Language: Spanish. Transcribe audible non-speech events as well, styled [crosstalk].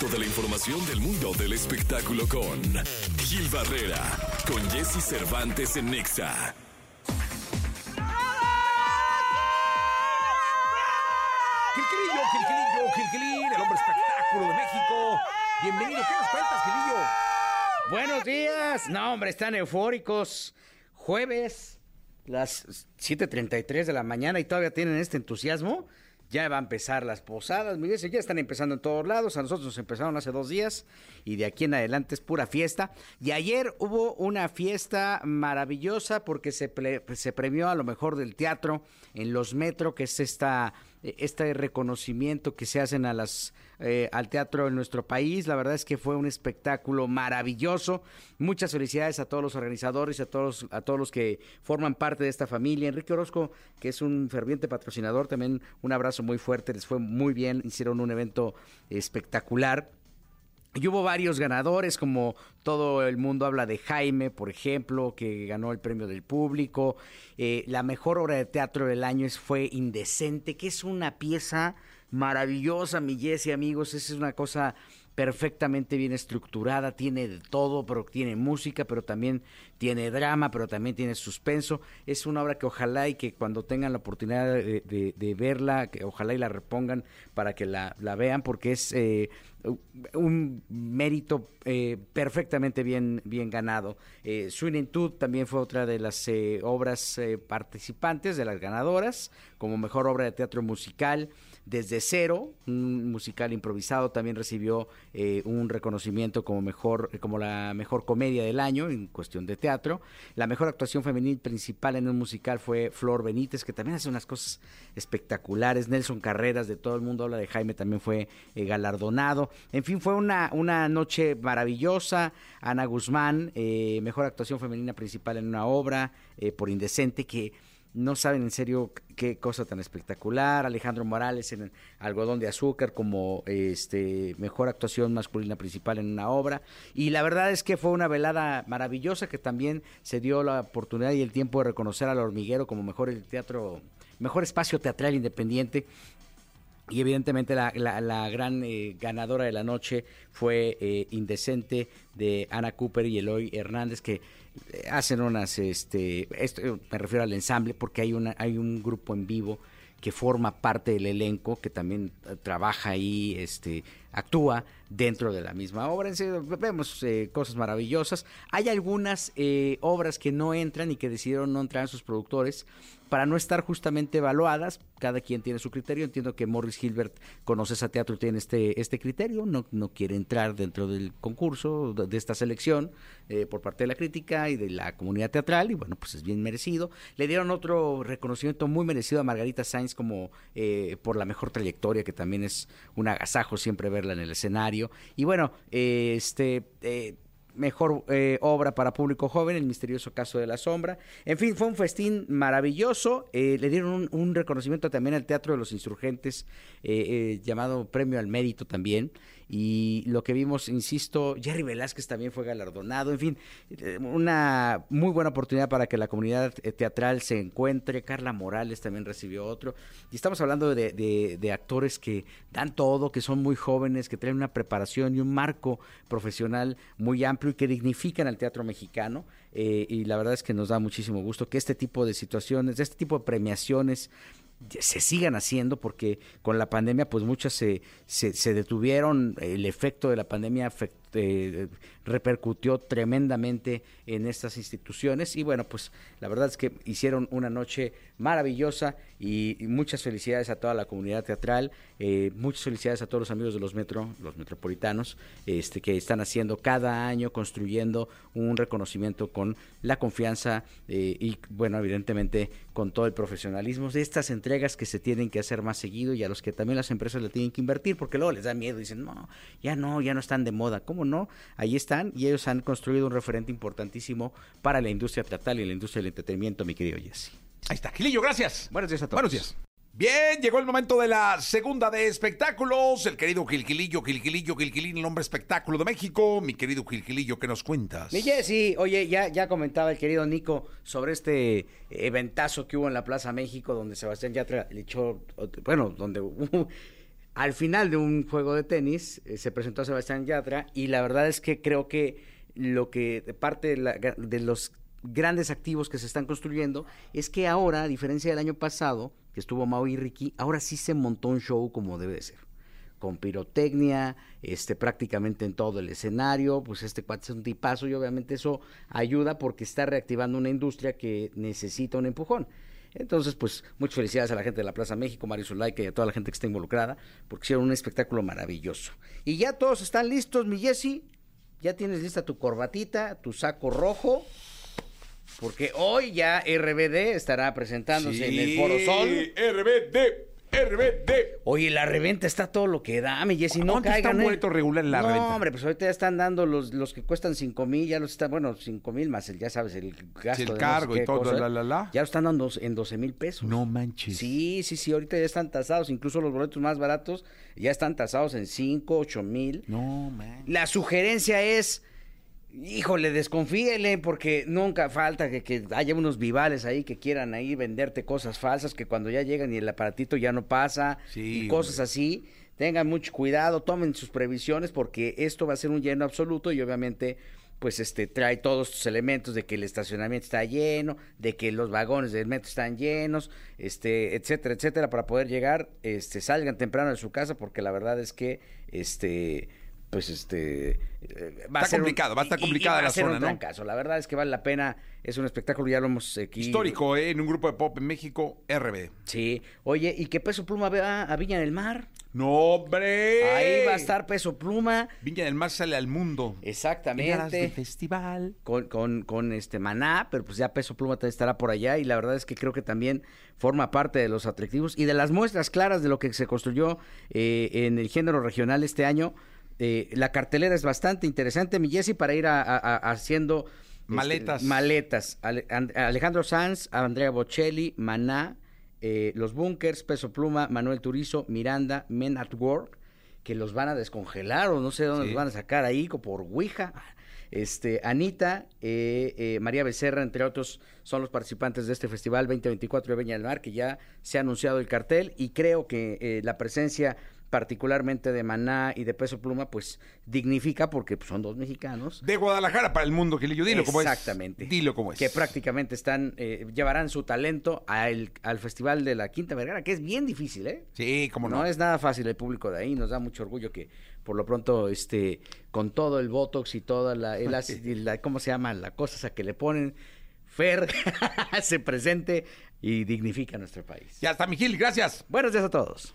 resto de la información del mundo del espectáculo con Gil Barrera, con Jesse Cervantes en Nexa. Gilquilillo, Gilquilillo, Gilquilín, el hombre espectáculo de México. Bienvenido, ¿qué nos cuentas, Gilillo? Buenos días. No, hombre, están eufóricos. Jueves, las 7.33 de la mañana y todavía tienen este entusiasmo. Ya va a empezar las posadas, Miguel, ya están empezando en todos lados. A nosotros nos empezaron hace dos días y de aquí en adelante es pura fiesta. Y ayer hubo una fiesta maravillosa porque se, ple- se premió a lo mejor del teatro en los Metro, que es esta este reconocimiento que se hacen a las eh, al teatro en nuestro país. La verdad es que fue un espectáculo maravilloso. Muchas felicidades a todos los organizadores a todos a todos los que forman parte de esta familia. Enrique Orozco, que es un ferviente patrocinador, también un abrazo muy fuerte. Les fue muy bien, hicieron un evento espectacular. Y hubo varios ganadores, como todo el mundo habla de Jaime, por ejemplo, que ganó el premio del público. Eh, la mejor obra de teatro del año fue Indecente, que es una pieza maravillosa, mi Jessy, amigos. Esa es una cosa perfectamente bien estructurada, tiene de todo, pero tiene música, pero también tiene drama, pero también tiene suspenso. Es una obra que ojalá y que cuando tengan la oportunidad de, verla, que ojalá y la repongan para que la, vean, porque es eh, un mérito eh, perfectamente bien, bien ganado. Eh, Swinentud también fue otra de las eh, obras eh, participantes, de las ganadoras, como mejor obra de teatro musical. Desde cero, un musical improvisado también recibió eh, un reconocimiento como mejor, como la mejor comedia del año en cuestión de teatro. La mejor actuación femenil principal en un musical fue Flor Benítez, que también hace unas cosas espectaculares. Nelson Carreras, de todo el mundo habla de Jaime, también fue eh, galardonado. En fin, fue una, una noche maravillosa. Ana Guzmán, eh, mejor actuación femenina principal en una obra eh, por Indecente, que no saben en serio qué cosa tan espectacular. Alejandro Morales en Algodón de Azúcar como este mejor actuación masculina principal en una obra. Y la verdad es que fue una velada maravillosa que también se dio la oportunidad y el tiempo de reconocer al hormiguero como mejor el teatro, mejor espacio teatral independiente. Y evidentemente la, la- gran eh, ganadora de la noche fue eh, Indecente de Ana Cooper y Eloy Hernández que eh, hacen unas, este, esto, me refiero al ensamble porque hay, una, hay un grupo en vivo que forma parte del elenco, que también trabaja ahí, este, actúa dentro de la misma obra. Vemos eh, cosas maravillosas. Hay algunas eh, obras que no entran y que decidieron no entrar en sus productores para no estar justamente evaluadas. Cada quien tiene su criterio. Entiendo que Morris Gilbert conoce ese teatro y tiene este, este criterio. No, no quiere entrar dentro del concurso, de, esta selección, eh, por parte de la crítica y de la comunidad teatral. Y bueno, pues es bien merecido. Le dieron otro reconocimiento muy merecido a Margarita Sainz como por la mejor trayectoria, que también es un agasajo siempre en el escenario. Y bueno, eh, este... eh, mejor eh, obra para público joven, El misterioso caso de la sombra. En fin, fue un festín maravilloso. Eh, le dieron un, un reconocimiento también al Teatro de los Insurgentes, eh, eh, llamado Premio al Mérito también. Y lo que vimos, insisto, Jerry Velázquez también fue galardonado. En fin, eh, una muy buena oportunidad para que la comunidad eh, teatral se encuentre. Carla Morales también recibió otro. Y estamos hablando de, actores que dan todo, que son muy jóvenes, que tienen una preparación y un marco profesional muy amplio y que dignifican al teatro mexicano. Eh, y la verdad es que nos da muchísimo gusto que este tipo de situaciones, este tipo de premiaciones se sigan haciendo porque con la pandemia pues muchas se, se, se detuvieron, el efecto de la pandemia afect- eh, repercutió tremendamente en estas instituciones. Y bueno pues la verdad es que hicieron una noche maravillosa y, y muchas felicidades a toda la comunidad teatral, eh, muchas felicidades a todos los amigos de los metro, los metropolitanos, este que están haciendo cada año construyendo un reconocimiento con la confianza eh, y bueno evidentemente con todo el profesionalismo de estas entregas que se tienen que hacer más seguido y a los que también las empresas le tienen que invertir porque luego les da miedo dicen no ya no ya no están de moda cómo no ahí están y ellos han construido un referente importantísimo para la industria teatral y la industria del entretenimiento mi querido Jesse Ahí está, Gilillo, gracias. buenos días a todos Buenos días. Bien, llegó el momento de la segunda de espectáculos. El querido Gilgilillo, Gilgilillo, Gilgilín, el hombre espectáculo de México. Mi querido Gilgilillo, ¿qué nos cuentas? Mi Jessy, oye, ya, ya comentaba el querido Nico sobre este eventazo que hubo en la Plaza México, donde Sebastián Yatra le echó, bueno, donde [laughs] hubo- al final de un juego de tenis eh, se presentó a Sebastián Yatra y la verdad es que creo que lo que parte de, los grandes activos que se están construyendo es que ahora, a diferencia del año pasado, que estuvo Mau y Ricky, ahora sí se montó un show como debe de ser. Con pirotecnia, este, prácticamente en todo el escenario, pues este cuate es un tipazo y obviamente eso ayuda porque está reactivando una industria que necesita un empujón. Entonces, pues, muchas felicidades a la gente de la Plaza México, Mario Zulaika y a toda la gente que está involucrada, porque hicieron un espectáculo maravilloso. Y ya todos están listos, mi Jesse. Ya tienes lista tu corbatita, tu saco rojo, porque hoy ya RBD estará presentándose en el Foro Sol. RBD, RBD. Oye, la reventa está todo lo que da, mi Jessy, no ¿Cuánto está caigan. un eh? boleto regular en la no, reventa? hombre, pues ahorita ya están dando los, los que cuestan cinco mil, ya los están, bueno, cinco mil más el, ya sabes, el gasto. Sí, el de no sé cargo y todo, cosa, la, la, la. Ya lo están dando en 12 mil pesos. No manches. Sí, sí, sí, ahorita ya están tasados, incluso los boletos más baratos ya están tasados en 5, 8 mil. No, man. La sugerencia es, híjole, desconfíele porque nunca falta que, que haya unos vivales ahí que quieran ahí venderte cosas falsas que cuando ya llegan y el aparatito ya no pasa Sí, y cosas hombre. así. Tengan mucho cuidado, tomen sus previsiones porque esto va a ser un lleno absoluto y obviamente pues este trae todos estos elementos de que el estacionamiento está lleno, de que los vagones del metro están llenos, este, etcétera, etcétera, para poder llegar, este, salgan temprano de su casa porque la verdad es que este pues este eh, va Está a ser un- complicado, va a estar y- y- y complicada va a la un zona, ¿no? trancazo. La verdad es que vale la pena, es un espectáculo, ya lo hemos aquí. Histórico, ¿eh? En un grupo de pop en México, RBD. Sí. Oye, ¿y qué Peso Pluma va a Viña del Mar? ¡No, hombre! Ahí va a estar Peso Pluma. Viña del Mar sale al mundo. Ganas de Exactamente. festival. Con, con, con este Maná, pero pues ya Peso Pluma estará por allá y la verdad es que creo que también forma parte de los atractivos y de las muestras claras de lo que se construyó eh, en el género regional este año. Eh, la cartelera es bastante interesante, mi Jessy, para ir a- a- a- haciendo este, Maletas. maletas. Ale- And- Alejandro Sanz, Andrea Bocelli, Maná, eh, Los Bunkers, Peso Pluma, Manuel Turizo, Miranda, Men at Work, que los van a descongelar o no sé dónde Sí. los van a sacar ahí, por Ouija. Este, Anita, eh, eh, María Becerra, entre otros, son los participantes de este festival 2024 de Viña del Mar, que ya se ha anunciado el cartel y creo que eh, la presencia particularmente de Maná y de Peso Pluma, pues dignifica porque pues, son dos mexicanos. De Guadalajara para el mundo, Gilillo. Dilo como es. Exactamente. Dilo como es. Que prácticamente están, eh, llevarán su talento al, al Festival de la Quinta Vergara, que es bien difícil, ¿eh? Sí, cómo no. No es nada fácil el público de ahí, nos da mucho orgullo que por lo pronto, este, con todo el Botox y toda la, el [laughs] la- ¿cómo se llama? La cosa esa que le ponen, Fer [laughs] se presente y dignifica a nuestro país. Ya está, mi Gil, gracias. Buenos días a todos.